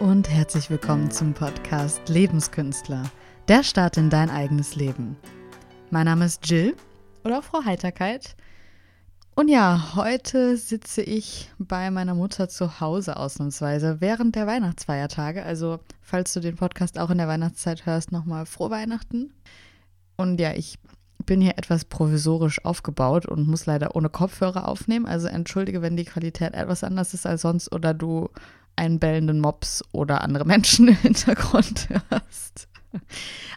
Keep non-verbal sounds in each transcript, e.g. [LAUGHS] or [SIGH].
Und herzlich willkommen zum Podcast Lebenskünstler, der Start in dein eigenes Leben. Mein Name ist Jill oder Frau Heiterkeit. Und ja, heute sitze ich bei meiner Mutter zu Hause ausnahmsweise während der Weihnachtsfeiertage. Also, falls du den Podcast auch in der Weihnachtszeit hörst, nochmal frohe Weihnachten. Und ja, ich bin hier etwas provisorisch aufgebaut und muss leider ohne Kopfhörer aufnehmen. Also entschuldige, wenn die Qualität etwas anders ist als sonst oder du einen bellenden Mops oder andere Menschen [LAUGHS] im Hintergrund hörst.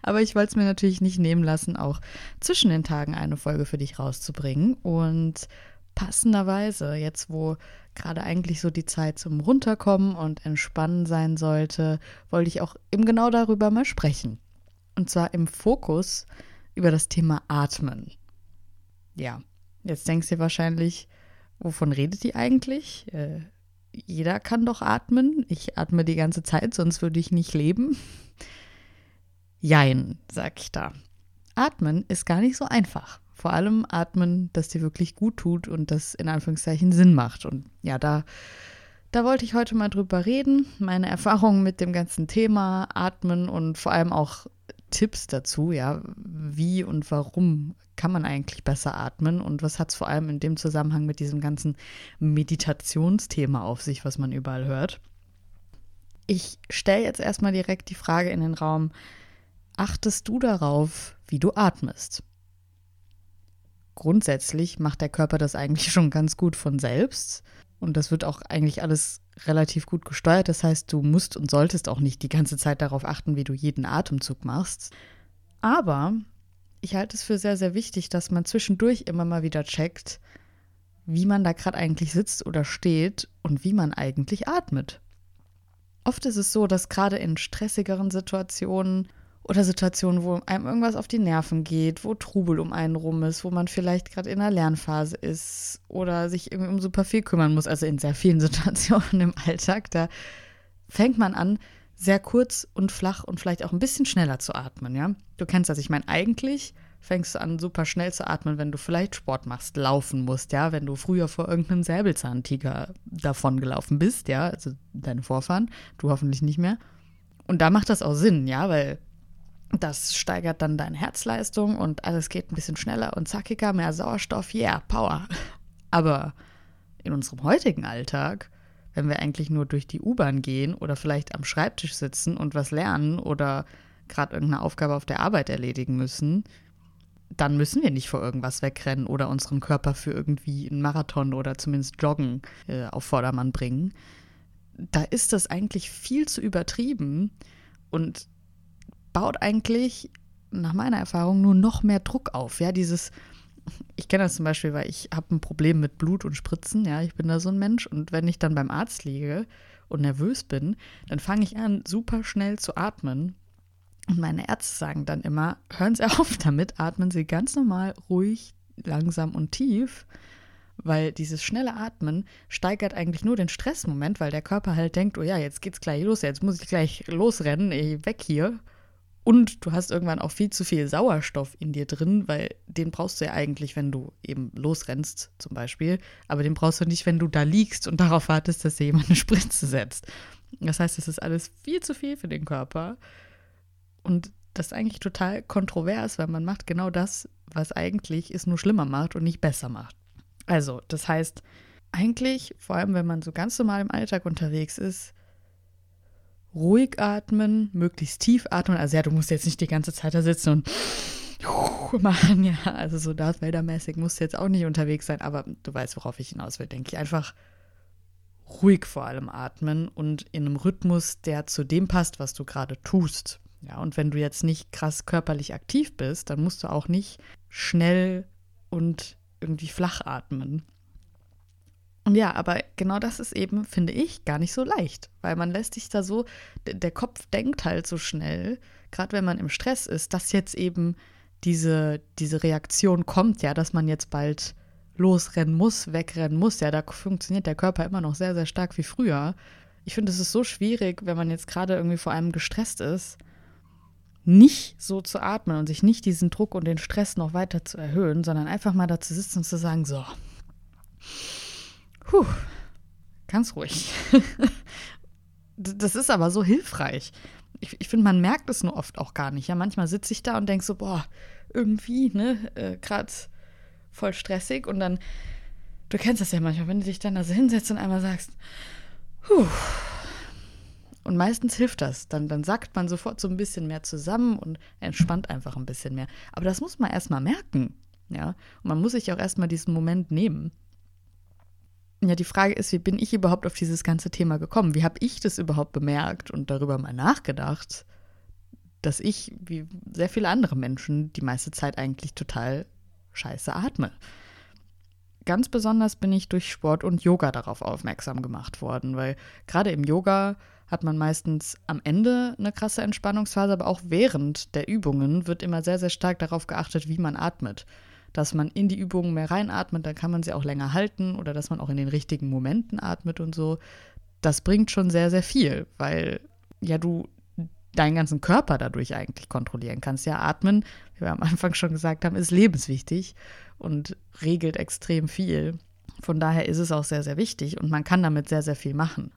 Aber ich wollte es mir natürlich nicht nehmen lassen, auch zwischen den Tagen eine Folge für dich rauszubringen. Und passenderweise, jetzt wo gerade eigentlich so die Zeit zum Runterkommen und Entspannen sein sollte, wollte ich auch eben genau darüber mal sprechen. Und zwar im Fokus über das Thema Atmen. Ja, jetzt denkst du wahrscheinlich, wovon redet die eigentlich? Äh, jeder kann doch atmen. Ich atme die ganze Zeit, sonst würde ich nicht leben. Jein, sag ich da. Atmen ist gar nicht so einfach. Vor allem atmen, das dir wirklich gut tut und das in Anführungszeichen Sinn macht. Und ja, da, da wollte ich heute mal drüber reden. Meine Erfahrungen mit dem ganzen Thema Atmen und vor allem auch Tipps dazu, ja, wie und warum kann man eigentlich besser atmen und was hat es vor allem in dem Zusammenhang mit diesem ganzen Meditationsthema auf sich, was man überall hört. Ich stelle jetzt erstmal direkt die Frage in den Raum, achtest du darauf, wie du atmest? Grundsätzlich macht der Körper das eigentlich schon ganz gut von selbst und das wird auch eigentlich alles relativ gut gesteuert. Das heißt, du musst und solltest auch nicht die ganze Zeit darauf achten, wie du jeden Atemzug machst. Aber ich halte es für sehr, sehr wichtig, dass man zwischendurch immer mal wieder checkt, wie man da gerade eigentlich sitzt oder steht und wie man eigentlich atmet. Oft ist es so, dass gerade in stressigeren Situationen oder Situationen, wo einem irgendwas auf die Nerven geht, wo Trubel um einen rum ist, wo man vielleicht gerade in einer Lernphase ist oder sich irgendwie um super viel kümmern muss, also in sehr vielen [LAUGHS] Situationen im Alltag, da fängt man an, sehr kurz und flach und vielleicht auch ein bisschen schneller zu atmen, ja. Du kennst das, ich meine, eigentlich fängst du an, super schnell zu atmen, wenn du vielleicht Sport machst, laufen musst, ja, wenn du früher vor irgendeinem Säbelzahntiger davon gelaufen bist, ja, also deine Vorfahren, du hoffentlich nicht mehr. Und da macht das auch Sinn, ja, weil das steigert dann deine Herzleistung und alles geht ein bisschen schneller und zackiger, mehr Sauerstoff, yeah, Power. Aber in unserem heutigen Alltag, wenn wir eigentlich nur durch die U-Bahn gehen oder vielleicht am Schreibtisch sitzen und was lernen oder gerade irgendeine Aufgabe auf der Arbeit erledigen müssen, dann müssen wir nicht vor irgendwas wegrennen oder unseren Körper für irgendwie einen Marathon oder zumindest Joggen äh, auf Vordermann bringen. Da ist das eigentlich viel zu übertrieben und baut eigentlich nach meiner Erfahrung nur noch mehr Druck auf. Ja, dieses, ich kenne das zum Beispiel, weil ich habe ein Problem mit Blut und Spritzen. Ja, ich bin da so ein Mensch. Und wenn ich dann beim Arzt liege und nervös bin, dann fange ich an, super schnell zu atmen. Und meine Ärzte sagen dann immer, hören Sie auf [LAUGHS] damit, atmen Sie ganz normal, ruhig, langsam und tief, weil dieses schnelle Atmen steigert eigentlich nur den Stressmoment, weil der Körper halt denkt, oh ja, jetzt geht's gleich los, jetzt muss ich gleich losrennen, weg hier. Und du hast irgendwann auch viel zu viel Sauerstoff in dir drin, weil den brauchst du ja eigentlich, wenn du eben losrennst, zum Beispiel. Aber den brauchst du nicht, wenn du da liegst und darauf wartest, dass dir jemand eine Spritze setzt. Das heißt, es ist alles viel zu viel für den Körper. Und das ist eigentlich total kontrovers, weil man macht genau das, was eigentlich es nur schlimmer macht und nicht besser macht. Also, das heißt, eigentlich, vor allem wenn man so ganz normal im Alltag unterwegs ist, ruhig atmen, möglichst tief atmen. Also ja, du musst jetzt nicht die ganze Zeit da sitzen und [LAUGHS] machen, ja. Also so Darth Vader-mäßig musst du jetzt auch nicht unterwegs sein, aber du weißt, worauf ich hinaus will, denke ich. Einfach ruhig vor allem atmen und in einem Rhythmus, der zu dem passt, was du gerade tust. Ja, und wenn du jetzt nicht krass körperlich aktiv bist, dann musst du auch nicht schnell und irgendwie flach atmen. Ja, aber genau das ist eben, finde ich, gar nicht so leicht, weil man lässt sich da so, der Kopf denkt halt so schnell, gerade wenn man im Stress ist, dass jetzt eben diese, diese Reaktion kommt, ja, dass man jetzt bald losrennen muss, wegrennen muss, ja, da funktioniert der Körper immer noch sehr, sehr stark wie früher. Ich finde, es ist so schwierig, wenn man jetzt gerade irgendwie vor allem gestresst ist, nicht so zu atmen und sich nicht diesen Druck und den Stress noch weiter zu erhöhen, sondern einfach mal da zu sitzen und zu sagen, so, Puh, ganz ruhig. [LAUGHS] Das ist aber so hilfreich. Ich, ich finde, man merkt es nur oft auch gar nicht. Ja, manchmal sitze ich da und denke so, boah, irgendwie, ne, äh, gerade voll stressig und dann, du kennst das ja manchmal, wenn du dich dann da so hinsetzt und einmal sagst, puh. Und meistens hilft das. Dann, dann sackt man sofort so ein bisschen mehr zusammen und entspannt einfach ein bisschen mehr. Aber das muss man erstmal merken. Ja, und man muss sich auch erstmal diesen Moment nehmen. Ja, die Frage ist, wie bin ich überhaupt auf dieses ganze Thema gekommen? Wie habe ich das überhaupt bemerkt und darüber mal nachgedacht, dass ich, wie sehr viele andere Menschen, die meiste Zeit eigentlich total scheiße atme? Ganz besonders bin ich durch Sport und Yoga darauf aufmerksam gemacht worden, weil gerade im Yoga hat man meistens am Ende eine krasse Entspannungsphase, aber auch während der Übungen wird immer sehr, sehr stark darauf geachtet, wie man atmet dass man in die Übungen mehr reinatmet, dann kann man sie auch länger halten oder dass man auch in den richtigen Momenten atmet und so. Das bringt schon sehr, sehr viel, weil ja du deinen ganzen Körper dadurch eigentlich kontrollieren kannst. Ja, atmen, wie wir am Anfang schon gesagt haben, ist lebenswichtig und regelt extrem viel. Von daher ist es auch sehr, sehr wichtig und man kann damit sehr, sehr viel machen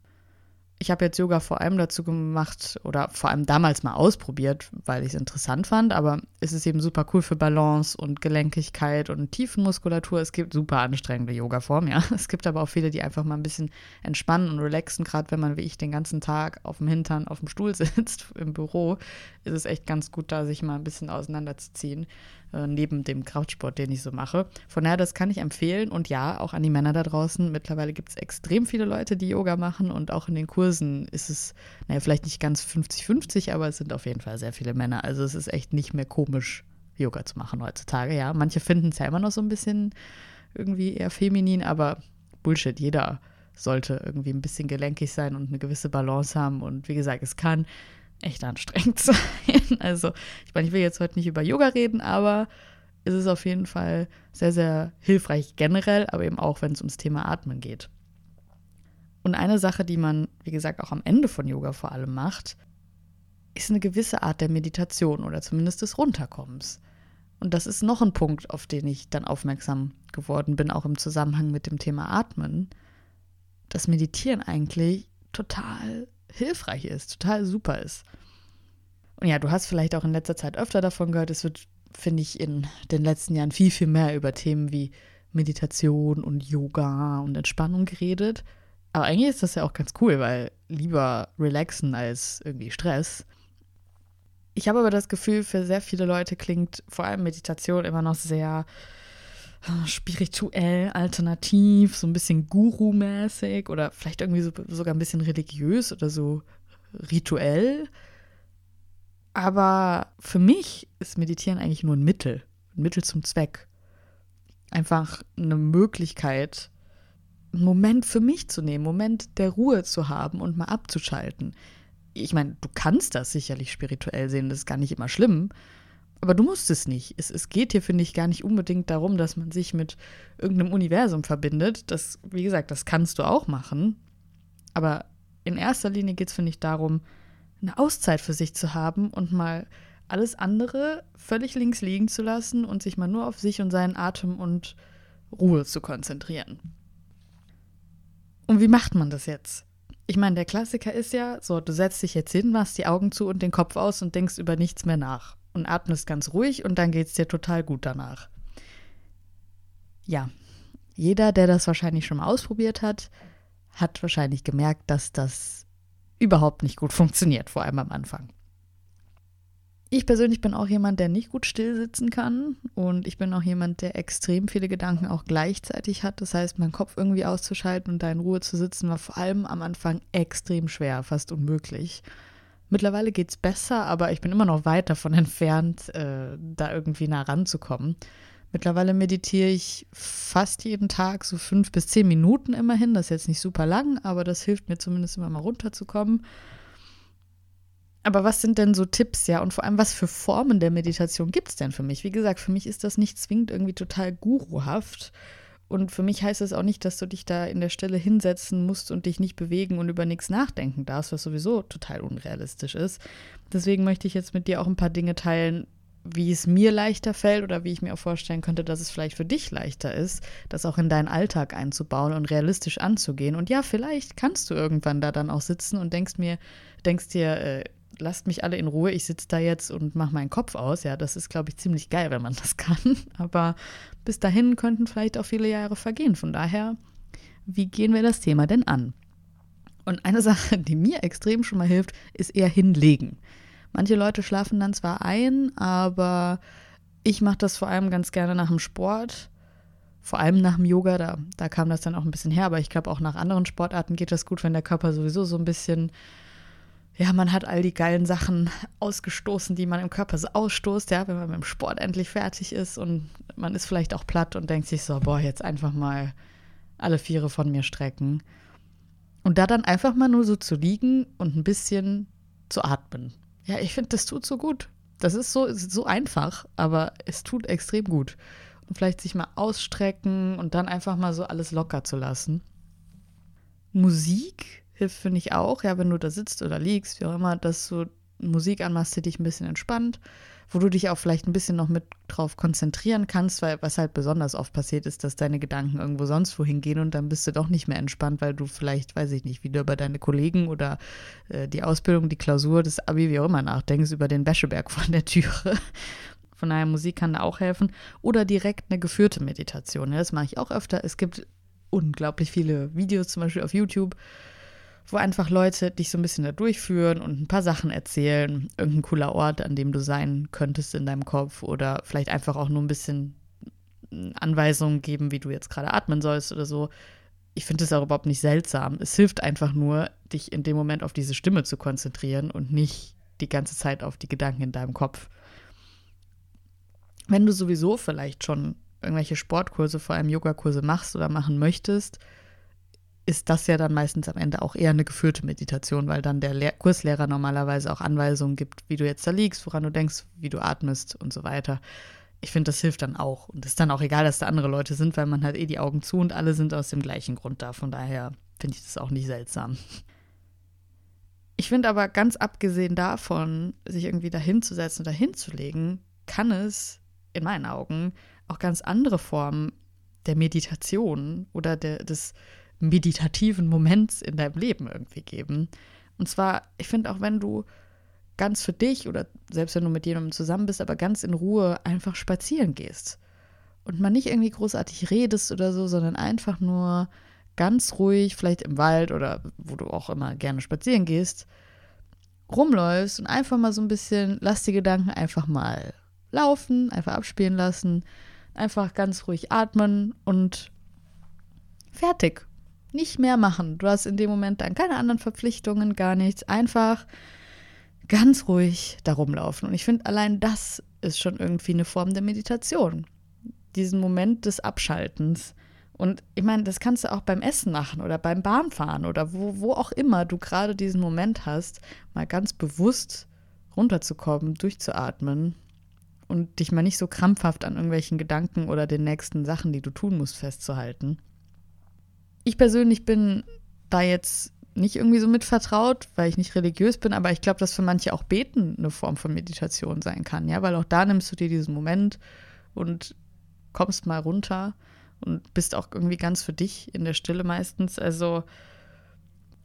ich habe jetzt Yoga vor allem dazu gemacht oder vor allem damals mal ausprobiert, weil ich es interessant fand, aber es ist eben super cool für Balance und Gelenkigkeit und Tiefenmuskulatur. Es gibt super anstrengende Yoga-Formen, ja. [LAUGHS] Es gibt aber auch viele, die einfach mal ein bisschen entspannen und relaxen, gerade wenn man wie ich den ganzen Tag auf dem Hintern auf dem Stuhl [LAUGHS] sitzt im Büro, ist es echt ganz gut, da sich mal ein bisschen auseinanderzuziehen. Äh, neben dem Kraftsport, den ich so mache. Von daher, das kann ich empfehlen. Und ja, auch an die Männer da draußen. Mittlerweile gibt es extrem viele Leute, die Yoga machen. Und auch in den Kursen ist es, naja, vielleicht nicht ganz 50-50, aber es sind auf jeden Fall sehr viele Männer. Also es ist echt nicht mehr komisch, Yoga zu machen heutzutage. Ja, manche finden es ja immer noch so ein bisschen irgendwie eher feminin, aber Bullshit, jeder sollte irgendwie ein bisschen gelenkig sein und eine gewisse Balance haben. Und wie gesagt, es kann echt anstrengend [LAUGHS] sein. Also, ich meine, ich will jetzt heute nicht über Yoga reden, aber es ist auf jeden Fall sehr, sehr hilfreich generell, aber eben auch, wenn es ums Thema Atmen geht. Und eine Sache, die man, wie gesagt, auch am Ende von Yoga vor allem macht, ist eine gewisse Art der Meditation oder zumindest des Runterkommens. Und das ist noch ein Punkt, auf den ich dann aufmerksam geworden bin, auch im Zusammenhang mit dem Thema Atmen, dass Meditieren eigentlich total hilfreich ist, total super ist. Und ja, du hast vielleicht auch in letzter Zeit öfter davon gehört. Es wird, finde ich, in den letzten Jahren viel, viel mehr über Themen wie Meditation und Yoga und Entspannung geredet. Aber eigentlich ist das ja auch ganz cool, weil lieber relaxen als irgendwie Stress. Ich habe aber das Gefühl, für sehr viele Leute klingt vor allem Meditation immer noch sehr äh, spirituell, alternativ, so ein bisschen Guru-mäßig oder vielleicht irgendwie so, sogar ein bisschen religiös oder so rituell. Aber für mich ist Meditieren eigentlich nur ein Mittel, ein Mittel zum Zweck. Einfach eine Möglichkeit, einen Moment für mich zu nehmen, Moment der Ruhe zu haben und mal abzuschalten. Ich meine, du kannst das sicherlich spirituell sehen, das ist gar nicht immer schlimm. Aber du musst es nicht. Es, es geht hier, finde ich, gar nicht unbedingt darum, dass man sich mit irgendeinem Universum verbindet. Das, wie gesagt, das kannst du auch machen. Aber in erster Linie geht es, finde ich, darum, eine Auszeit für sich zu haben und mal alles andere völlig links liegen zu lassen und sich mal nur auf sich und seinen Atem und Ruhe zu konzentrieren. Und wie macht man das jetzt? Ich meine, der Klassiker ist ja, so, du setzt dich jetzt hin, machst die Augen zu und den Kopf aus und denkst über nichts mehr nach und atmest ganz ruhig und dann geht es dir total gut danach. Ja, jeder, der das wahrscheinlich schon mal ausprobiert hat, hat wahrscheinlich gemerkt, dass das überhaupt nicht gut funktioniert, vor allem am Anfang. Ich persönlich bin auch jemand, der nicht gut still sitzen kann und ich bin auch jemand, der extrem viele Gedanken auch gleichzeitig hat. Das heißt, meinen Kopf irgendwie auszuschalten und da in Ruhe zu sitzen, war vor allem am Anfang extrem schwer, fast unmöglich. Mittlerweile geht es besser, aber ich bin immer noch weit davon [LAUGHS] entfernt, äh, da irgendwie nah ranzukommen. Mittlerweile meditiere ich fast jeden Tag so fünf bis zehn Minuten immerhin. Das ist jetzt nicht super lang, aber das hilft mir zumindest immer mal runterzukommen. Aber was sind denn so Tipps, ja? Und vor allem, was für Formen der Meditation gibt es denn für mich? Wie gesagt, für mich ist das nicht zwingend irgendwie total guruhaft. Und für mich heißt es auch nicht, dass du dich da in der Stelle hinsetzen musst und dich nicht bewegen und über nichts nachdenken darfst, was sowieso total unrealistisch ist. Deswegen möchte ich jetzt mit dir auch ein paar Dinge teilen, wie es mir leichter fällt oder wie ich mir auch vorstellen könnte, dass es vielleicht für dich leichter ist, das auch in deinen Alltag einzubauen und realistisch anzugehen. Und ja, vielleicht kannst du irgendwann da dann auch sitzen und denkst mir, denkst dir, äh, lasst mich alle in Ruhe, ich sitze da jetzt und mache meinen Kopf aus. Ja, das ist, glaube ich, ziemlich geil, wenn man [LAUGHS] das kann. Aber bis dahin könnten vielleicht auch viele Jahre vergehen. Von daher, wie gehen wir das Thema denn an? Und eine [LAUGHS] Sache, die mir extrem schon mal hilft, ist eher hinlegen. Manche Leute schlafen dann zwar ein, aber ich mache das vor allem ganz gerne nach dem Sport. Vor allem nach dem Yoga, da, da kam das dann auch ein bisschen her, aber ich glaube auch nach anderen Sportarten geht das gut, wenn der Körper sowieso so ein bisschen, ja, man hat all die geilen Sachen ausgestoßen, die man im Körper so ausstoßt, ja, wenn man mit dem Sport endlich fertig ist und man ist vielleicht auch platt und denkt sich so, boah, jetzt einfach mal alle Viere von mir strecken. Und da dann einfach mal nur so zu liegen und ein bisschen zu atmen. Ja, ich finde, das tut so gut. Das ist so, so einfach, aber es tut extrem gut. Und vielleicht sich mal ausstrecken und dann einfach mal so alles locker zu lassen. Musik hilft, finde ich auch, ja, wenn du da sitzt oder liegst, wie auch immer, dass du Musik anmachst, die dich ein bisschen entspannt wo du dich auch vielleicht ein bisschen noch mit drauf konzentrieren kannst, weil was halt besonders oft passiert ist, dass deine Gedanken irgendwo sonst wohin gehen und dann bist du doch nicht mehr entspannt, weil du vielleicht, weiß ich nicht, wieder über deine Kollegen oder äh, die Ausbildung, die Klausur, das Abi, wie auch immer nachdenkst, über den Wäscheberg von der Türe. [LAUGHS] Von daher, Musik kann da auch helfen. Oder direkt eine geführte Meditation. Ja, das mache ich auch öfter. Es gibt unglaublich viele Videos, zum Beispiel auf YouTube, wo einfach Leute dich so ein bisschen da durchführen und ein paar Sachen erzählen. Irgendein cooler Ort, an dem du sein könntest in deinem Kopf oder vielleicht einfach auch nur ein bisschen Anweisungen geben, wie du jetzt gerade atmen sollst oder so. Ich finde es auch überhaupt nicht seltsam. Es hilft einfach nur, dich in dem Moment auf diese Stimme zu konzentrieren und nicht die ganze Zeit auf die Gedanken in deinem Kopf. Wenn du sowieso vielleicht schon irgendwelche Sportkurse, vor allem Yogakurse machst oder machen möchtest, ist das ja dann meistens am Ende auch eher eine geführte Meditation, weil dann der Lehr Kurslehrer normalerweise auch Anweisungen gibt, wie du jetzt da liegst, woran du denkst, wie du atmest und so weiter. Ich finde, das hilft dann auch. Und es ist dann auch egal, dass da andere Leute sind, weil man hat eh die Augen zu und alle sind aus dem gleichen Grund da. Von daher finde ich das auch nicht seltsam. Ich finde aber ganz abgesehen davon, sich irgendwie dahinzusetzen oder hinzulegen, kann es in meinen Augen auch ganz andere Formen der Meditation oder der, des meditativen Moments in deinem Leben irgendwie geben. Und zwar, ich finde auch, wenn du ganz für dich oder selbst wenn du mit jemandem zusammen bist, aber ganz in Ruhe einfach spazieren gehst und man nicht irgendwie großartig redest oder so, sondern einfach nur ganz ruhig, vielleicht im Wald oder wo du auch immer gerne spazieren gehst, rumläufst und einfach mal so ein bisschen, lass die Gedanken einfach mal laufen, einfach abspielen lassen, einfach ganz ruhig atmen und fertig nicht mehr machen. Du hast in dem Moment dann keine anderen Verpflichtungen, gar nichts. Einfach ganz ruhig da rumlaufen. Und ich finde, allein das ist schon irgendwie eine Form der Meditation. Diesen Moment des Abschaltens. Und ich meine, das kannst du auch beim Essen machen oder beim Bahnfahren oder wo, wo auch immer du gerade diesen Moment hast, mal ganz bewusst runterzukommen, durchzuatmen und dich mal nicht so krampfhaft an irgendwelchen Gedanken oder den nächsten Sachen, die du tun musst, festzuhalten. Ich persönlich bin da jetzt nicht irgendwie so mit vertraut, weil ich nicht religiös bin, aber ich glaube, dass für manche auch Beten eine Form von Meditation sein kann, ja, weil auch da nimmst du dir diesen Moment und kommst mal runter und bist auch irgendwie ganz für dich in der Stille meistens. Also,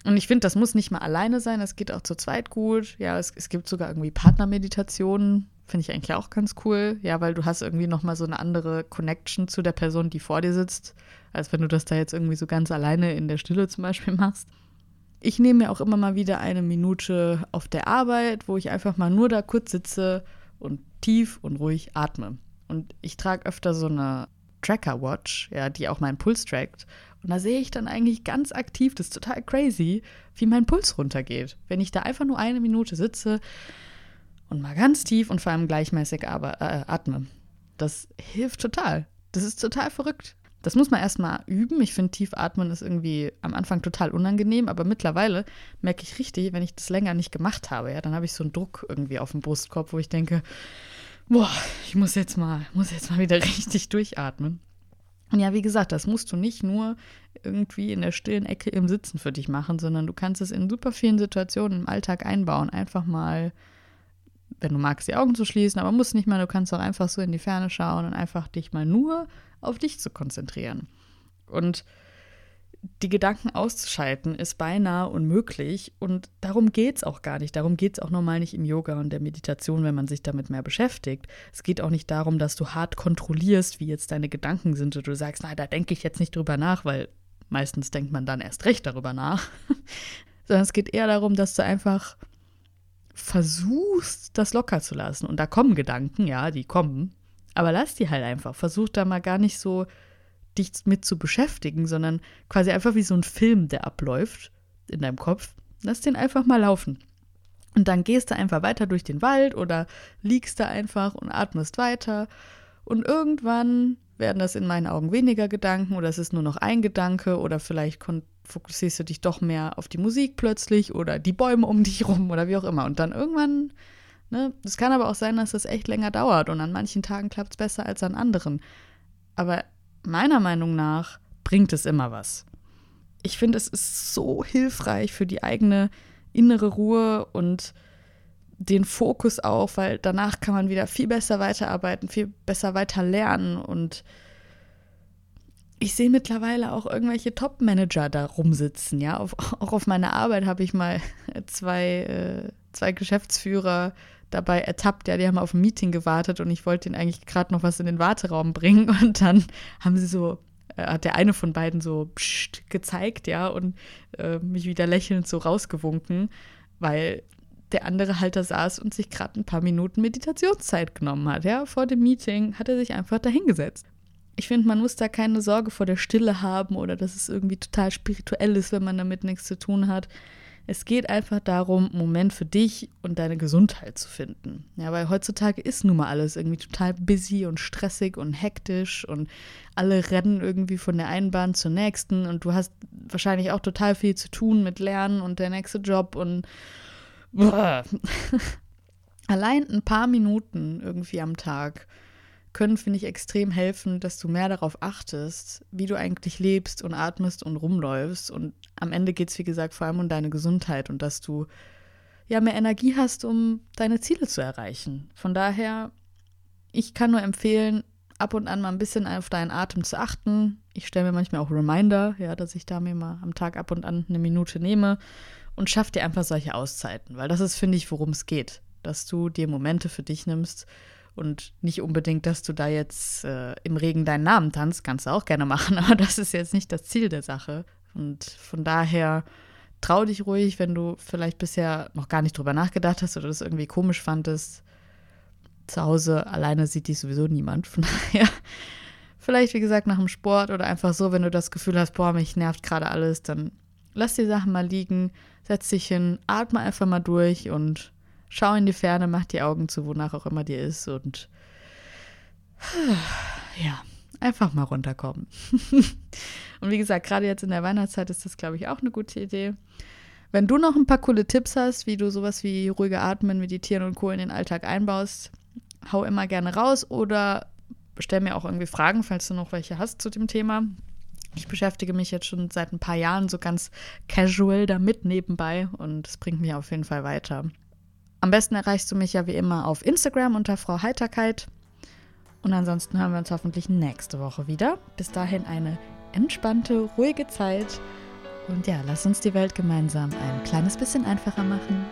und ich finde, das muss nicht mal alleine sein, das geht auch zu zweit gut. Ja, es, es gibt sogar irgendwie Partnermeditationen, finde ich eigentlich auch ganz cool. Ja, weil du hast irgendwie nochmal so eine andere Connection zu der Person, die vor dir sitzt als wenn du das da jetzt irgendwie so ganz alleine in der Stille zum Beispiel [LAUGHS] machst. Ich nehme mir auch immer mal wieder eine Minute auf der Arbeit, wo ich einfach mal nur da kurz sitze und tief und ruhig atme. Und ich trage öfter so eine Tracker-Watch, ja, die auch meinen Puls trackt. Und da sehe ich dann eigentlich ganz aktiv, das ist total crazy, wie mein Puls runtergeht. Wenn ich da einfach nur eine Minute sitze und mal ganz tief und vor allem gleichmäßig äh, atme. Das hilft total. Das ist total verrückt. Das muss man erstmal üben. Ich finde, Tiefatmen ist irgendwie am Anfang total unangenehm, aber mittlerweile merke ich richtig, wenn ich das länger nicht gemacht habe, ja, dann habe ich so einen Druck irgendwie auf dem Brustkorb, wo ich denke, boah, ich muss jetzt mal, muss jetzt mal wieder [LAUGHS] richtig durchatmen. Und ja, wie gesagt, das musst du nicht nur irgendwie in der stillen Ecke im Sitzen für dich machen, sondern du kannst es in super vielen Situationen im Alltag einbauen. Einfach mal wenn du magst, die Augen zu schließen, aber musst nicht mal, du kannst auch einfach so in die Ferne schauen und einfach dich mal nur auf dich zu konzentrieren. Und die Gedanken auszuschalten ist beinahe unmöglich und darum geht es auch gar nicht. Darum geht es auch normal nicht im Yoga und der Meditation, wenn man sich damit mehr beschäftigt. Es geht auch nicht darum, dass du hart kontrollierst, wie jetzt deine Gedanken sind und du sagst, na, da denke ich jetzt nicht drüber nach, weil meistens denkt man dann erst recht darüber nach. [LAUGHS] Sondern es geht eher darum, dass du einfach versuchst, das locker zu lassen. Und da kommen Gedanken, ja, die kommen. Aber lass die halt einfach. Versuch da mal gar nicht so dich mit zu beschäftigen, sondern quasi einfach wie so ein Film, der abläuft in deinem Kopf. Lass den einfach mal laufen. Und dann gehst du einfach weiter durch den Wald oder liegst da einfach und atmest weiter. Und irgendwann werden das in meinen Augen weniger Gedanken oder es ist nur noch ein Gedanke oder vielleicht fokussierst du dich doch mehr auf die Musik plötzlich oder die Bäume um dich rum oder wie auch immer. Und dann irgendwann, ne, es kann aber auch sein, dass das echt länger dauert und an manchen Tagen klappt es besser als an anderen. Aber meiner Meinung nach bringt es immer was. Ich finde, es ist so hilfreich für die eigene innere Ruhe und den Fokus auch, weil danach kann man wieder viel besser weiterarbeiten, viel besser weiter lernen und ich sehe mittlerweile auch irgendwelche Top-Manager da rumsitzen, ja. Auf, [LAUGHS] auch auf meiner Arbeit habe ich mal [LAUGHS] zwei, äh, zwei Geschäftsführer dabei ertappt, ja, die haben auf ein Meeting gewartet und ich wollte ihnen eigentlich gerade noch was in den Warteraum bringen [LAUGHS] und dann haben sie so, äh, hat der eine von beiden so pssst gezeigt, ja, und äh, mich wieder lächelnd so rausgewunken, weil der andere halt da saß und sich gerade ein paar Minuten Meditationszeit genommen hat, ja, vor dem Meeting hat er sich einfach dahingesetzt. Ich finde, man muss da keine Sorge vor der Stille haben oder dass es irgendwie total spirituell ist, wenn man damit nichts zu tun hat. Es geht einfach darum, einen Moment für dich und deine Gesundheit zu finden. Ja, weil heutzutage ist nun mal alles irgendwie total busy und stressig und hektisch und alle rennen irgendwie von der einen Bahn zur nächsten und du hast wahrscheinlich auch total viel zu tun mit Lernen und der nächste Job und [LAUGHS] allein ein paar Minuten irgendwie am Tag können, finde ich, extrem helfen, dass du mehr darauf achtest, wie du eigentlich lebst und atmest und rumläufst. Und am Ende geht es, wie gesagt, vor allem um deine Gesundheit und dass du ja mehr Energie hast, um deine Ziele zu erreichen. Von daher, ich kann nur empfehlen, ab und an mal ein bisschen auf deinen Atem zu achten. Ich stelle mir manchmal auch Reminder, ja, dass ich da mir mal am Tag ab und an eine Minute nehme und schaff dir einfach solche Auszeiten, weil das ist, finde ich, worum es geht, dass du dir Momente für dich nimmst und nicht unbedingt, dass du da jetzt äh, im Regen deinen Namen tanzt, kannst du auch gerne machen, [LAUGHS] aber das ist jetzt nicht das Ziel der Sache. Und von daher trau dich ruhig, wenn du vielleicht bisher noch gar nicht drüber nachgedacht hast oder das irgendwie komisch fandest. Zu Hause alleine sieht dich sowieso niemand. Von [LAUGHS] daher, vielleicht wie gesagt nach dem Sport oder einfach so, wenn du das Gefühl hast, boah, mich nervt gerade alles, dann lass die Sachen mal liegen, setz dich hin, atme einfach mal durch und schau in die Ferne, mach die Augen zu, wonach auch immer dir ist und ja, einfach mal runterkommen. [LAUGHS] und wie gesagt, gerade jetzt in der Weihnachtszeit ist das, glaube ich, auch eine gute Idee. Wenn du noch ein paar coole Tipps hast, wie du sowas wie ruhige Atmen, Meditieren und Co. in den Alltag einbaust, hau immer gerne raus oder stell mir auch irgendwie Fragen, falls du noch welche hast zu dem Thema. Ich beschäftige mich jetzt schon seit ein paar Jahren so ganz casual damit nebenbei und es bringt mich auf jeden Fall weiter. Am besten erreichst du mich ja wie immer auf Instagram unter Frau Heiterkeit. Und ansonsten hören wir uns hoffentlich nächste Woche wieder. Bis dahin eine entspannte, ruhige Zeit. Und ja, lass uns die Welt gemeinsam ein kleines bisschen einfacher machen.